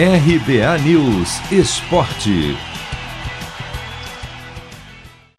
RBA News Esporte.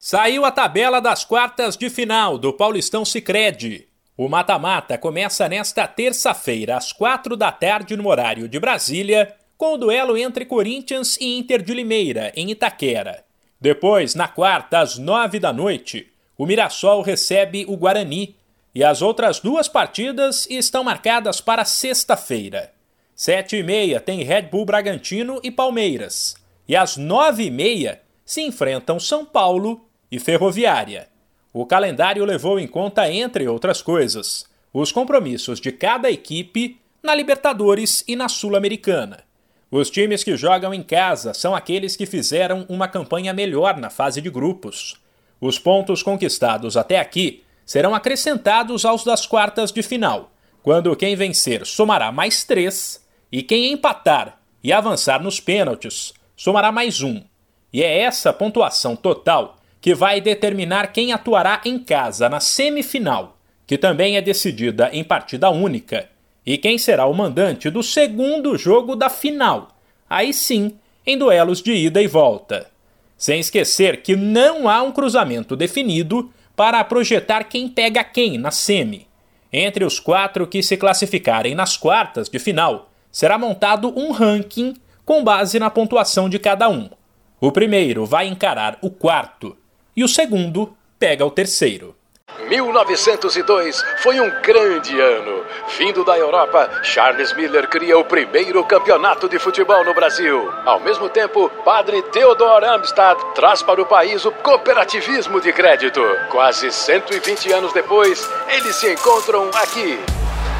Saiu a tabela das quartas de final do Paulistão Sicredi. O mata-mata começa nesta terça-feira, às quatro da tarde, no horário de Brasília, com o duelo entre Corinthians e Inter de Limeira, em Itaquera. Depois, na quarta, às nove da noite, o Mirassol recebe o Guarani e as outras duas partidas estão marcadas para sexta-feira. Sete e meia tem Red Bull Bragantino e Palmeiras. E às nove e meia se enfrentam São Paulo e Ferroviária. O calendário levou em conta, entre outras coisas, os compromissos de cada equipe na Libertadores e na Sul-Americana. Os times que jogam em casa são aqueles que fizeram uma campanha melhor na fase de grupos. Os pontos conquistados até aqui serão acrescentados aos das quartas de final, quando quem vencer somará mais três e quem empatar e avançar nos pênaltis somará mais um. E é essa pontuação total que vai determinar quem atuará em casa na semifinal, que também é decidida em partida única, e quem será o mandante do segundo jogo da final, aí sim, em duelos de ida e volta. Sem esquecer que não há um cruzamento definido para projetar quem pega quem na semi. Entre os quatro que se classificarem nas quartas de final, será montado um ranking com base na pontuação de cada um. O primeiro vai encarar o quarto e o segundo pega o terceiro. 1902 foi um grande ano. Vindo da Europa, Charles Miller cria o primeiro campeonato de futebol no Brasil. Ao mesmo tempo, padre Theodor Amstad traz para o país o cooperativismo de crédito. Quase 120 anos depois, eles se encontram aqui.